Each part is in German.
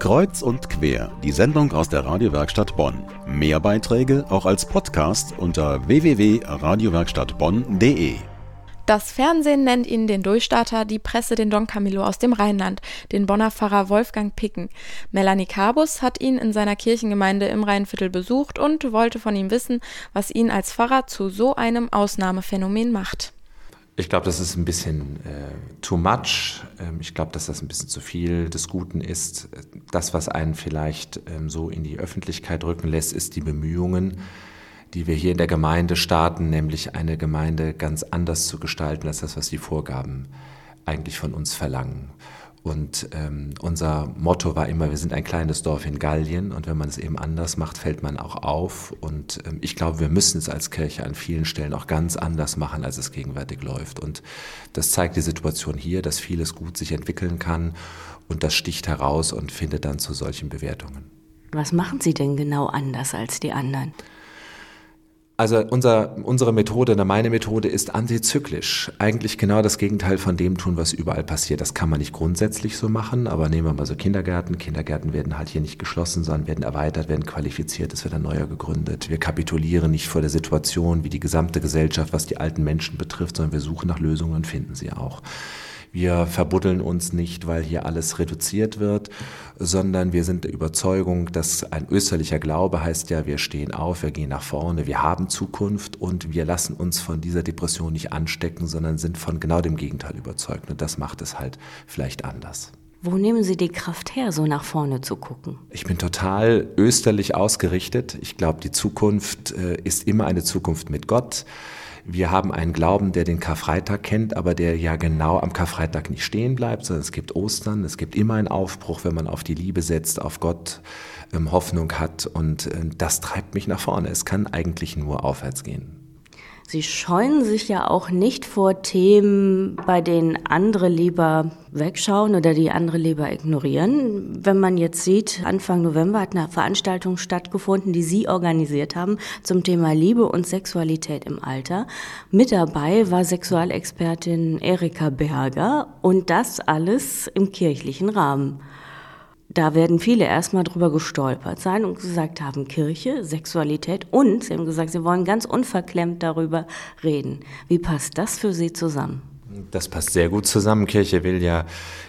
Kreuz und quer, die Sendung aus der Radiowerkstatt Bonn. Mehr Beiträge auch als Podcast unter www.radiowerkstattbonn.de. Das Fernsehen nennt ihn den Durchstarter, die Presse den Don Camillo aus dem Rheinland, den Bonner Pfarrer Wolfgang Picken. Melanie Cabus hat ihn in seiner Kirchengemeinde im Rheinviertel besucht und wollte von ihm wissen, was ihn als Pfarrer zu so einem Ausnahmephänomen macht. Ich glaube, das ist ein bisschen äh, too much. Ähm, ich glaube, dass das ein bisschen zu viel des Guten ist. Das, was einen vielleicht ähm, so in die Öffentlichkeit rücken lässt, ist die Bemühungen, die wir hier in der Gemeinde starten, nämlich eine Gemeinde ganz anders zu gestalten als das, was die Vorgaben eigentlich von uns verlangen. Und ähm, unser Motto war immer, wir sind ein kleines Dorf in Gallien und wenn man es eben anders macht, fällt man auch auf. Und ähm, ich glaube, wir müssen es als Kirche an vielen Stellen auch ganz anders machen, als es gegenwärtig läuft. Und das zeigt die Situation hier, dass vieles gut sich entwickeln kann und das sticht heraus und findet dann zu solchen Bewertungen. Was machen Sie denn genau anders als die anderen? Also unser, unsere Methode, meine Methode ist antizyklisch. Eigentlich genau das Gegenteil von dem tun, was überall passiert. Das kann man nicht grundsätzlich so machen, aber nehmen wir mal so Kindergärten. Kindergärten werden halt hier nicht geschlossen, sondern werden erweitert, werden qualifiziert, es wird ein neuer gegründet. Wir kapitulieren nicht vor der Situation wie die gesamte Gesellschaft, was die alten Menschen betrifft, sondern wir suchen nach Lösungen und finden sie auch. Wir verbuddeln uns nicht, weil hier alles reduziert wird, sondern wir sind der Überzeugung, dass ein österlicher Glaube heißt ja, wir stehen auf, wir gehen nach vorne, wir haben Zukunft und wir lassen uns von dieser Depression nicht anstecken, sondern sind von genau dem Gegenteil überzeugt. Und das macht es halt vielleicht anders. Wo nehmen Sie die Kraft her, so nach vorne zu gucken? Ich bin total österlich ausgerichtet. Ich glaube, die Zukunft äh, ist immer eine Zukunft mit Gott. Wir haben einen Glauben, der den Karfreitag kennt, aber der ja genau am Karfreitag nicht stehen bleibt, sondern es gibt Ostern, es gibt immer einen Aufbruch, wenn man auf die Liebe setzt, auf Gott ähm, Hoffnung hat und äh, das treibt mich nach vorne. Es kann eigentlich nur aufwärts gehen. Sie scheuen sich ja auch nicht vor Themen, bei denen andere lieber wegschauen oder die andere lieber ignorieren. Wenn man jetzt sieht, Anfang November hat eine Veranstaltung stattgefunden, die Sie organisiert haben zum Thema Liebe und Sexualität im Alter. Mit dabei war Sexualexpertin Erika Berger und das alles im kirchlichen Rahmen. Da werden viele erstmal drüber gestolpert sein und gesagt haben, Kirche, Sexualität und sie haben gesagt, sie wollen ganz unverklemmt darüber reden. Wie passt das für Sie zusammen? Das passt sehr gut zusammen. Kirche will ja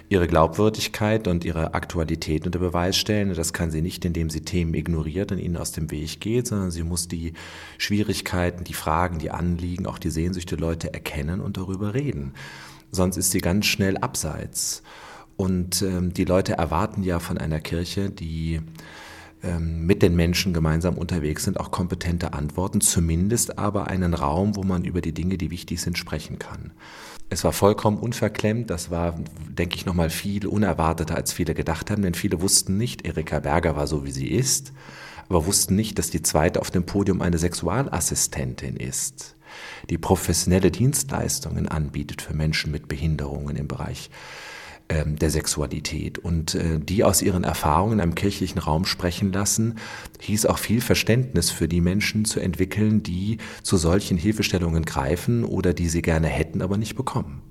ihre Glaubwürdigkeit und ihre Aktualität unter Beweis stellen. Das kann sie nicht, indem sie Themen ignoriert und ihnen aus dem Weg geht, sondern sie muss die Schwierigkeiten, die Fragen, die Anliegen, auch die Sehnsüchte der Leute erkennen und darüber reden. Sonst ist sie ganz schnell abseits. Und ähm, die Leute erwarten ja von einer Kirche, die ähm, mit den Menschen gemeinsam unterwegs sind, auch kompetente Antworten, zumindest aber einen Raum, wo man über die Dinge, die wichtig sind, sprechen kann. Es war vollkommen unverklemmt, das war, denke ich, nochmal viel unerwarteter, als viele gedacht haben, denn viele wussten nicht, Erika Berger war so, wie sie ist, aber wussten nicht, dass die zweite auf dem Podium eine Sexualassistentin ist die professionelle Dienstleistungen anbietet für Menschen mit Behinderungen im Bereich der Sexualität. Und äh, die aus ihren Erfahrungen im kirchlichen Raum sprechen lassen, hieß auch viel Verständnis für die Menschen zu entwickeln, die zu solchen Hilfestellungen greifen oder die sie gerne hätten, aber nicht bekommen.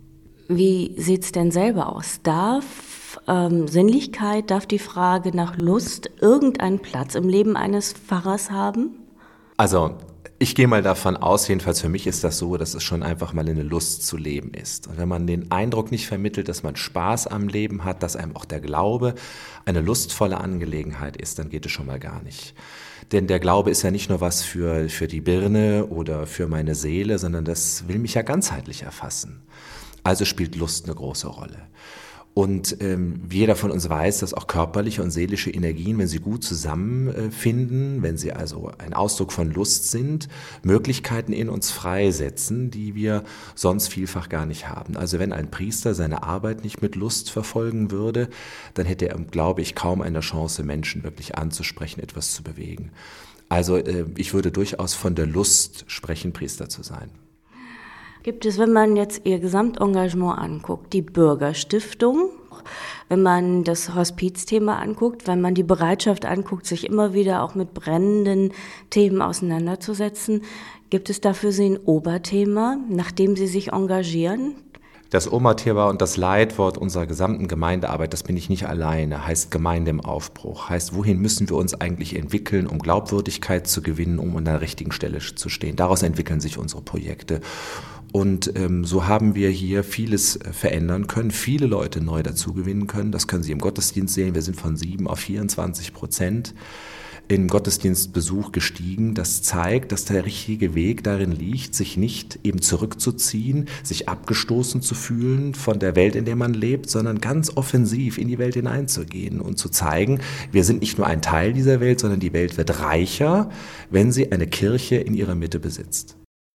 Wie sieht es denn selber aus? Darf ähm, Sinnlichkeit, darf die Frage nach Lust irgendeinen Platz im Leben eines Pfarrers haben? Also ich gehe mal davon aus, jedenfalls für mich ist das so, dass es schon einfach mal eine Lust zu leben ist. Und wenn man den Eindruck nicht vermittelt, dass man Spaß am Leben hat, dass einem auch der Glaube eine lustvolle Angelegenheit ist, dann geht es schon mal gar nicht. Denn der Glaube ist ja nicht nur was für, für die Birne oder für meine Seele, sondern das will mich ja ganzheitlich erfassen. Also spielt Lust eine große Rolle. Und ähm, jeder von uns weiß, dass auch körperliche und seelische Energien, wenn sie gut zusammenfinden, wenn sie also ein Ausdruck von Lust sind, Möglichkeiten in uns freisetzen, die wir sonst vielfach gar nicht haben. Also wenn ein Priester seine Arbeit nicht mit Lust verfolgen würde, dann hätte er, glaube ich, kaum eine Chance, Menschen wirklich anzusprechen, etwas zu bewegen. Also äh, ich würde durchaus von der Lust sprechen, Priester zu sein. Gibt es, wenn man jetzt Ihr Gesamtengagement anguckt, die Bürgerstiftung, wenn man das Hospizthema anguckt, wenn man die Bereitschaft anguckt, sich immer wieder auch mit brennenden Themen auseinanderzusetzen, gibt es dafür Sie ein Oberthema, nach dem Sie sich engagieren? Das Oberthema und das Leitwort unserer gesamten Gemeindearbeit, das bin ich nicht alleine, heißt Gemeinde im Aufbruch. Heißt, wohin müssen wir uns eigentlich entwickeln, um Glaubwürdigkeit zu gewinnen, um an der richtigen Stelle zu stehen. Daraus entwickeln sich unsere Projekte. Und ähm, so haben wir hier vieles äh, verändern können, viele Leute neu dazu gewinnen können. Das können Sie im Gottesdienst sehen. Wir sind von sieben auf 24 Prozent im Gottesdienstbesuch gestiegen. Das zeigt, dass der richtige Weg darin liegt, sich nicht eben zurückzuziehen, sich abgestoßen zu fühlen von der Welt, in der man lebt, sondern ganz offensiv in die Welt hineinzugehen und zu zeigen, wir sind nicht nur ein Teil dieser Welt, sondern die Welt wird reicher, wenn sie eine Kirche in ihrer Mitte besitzt.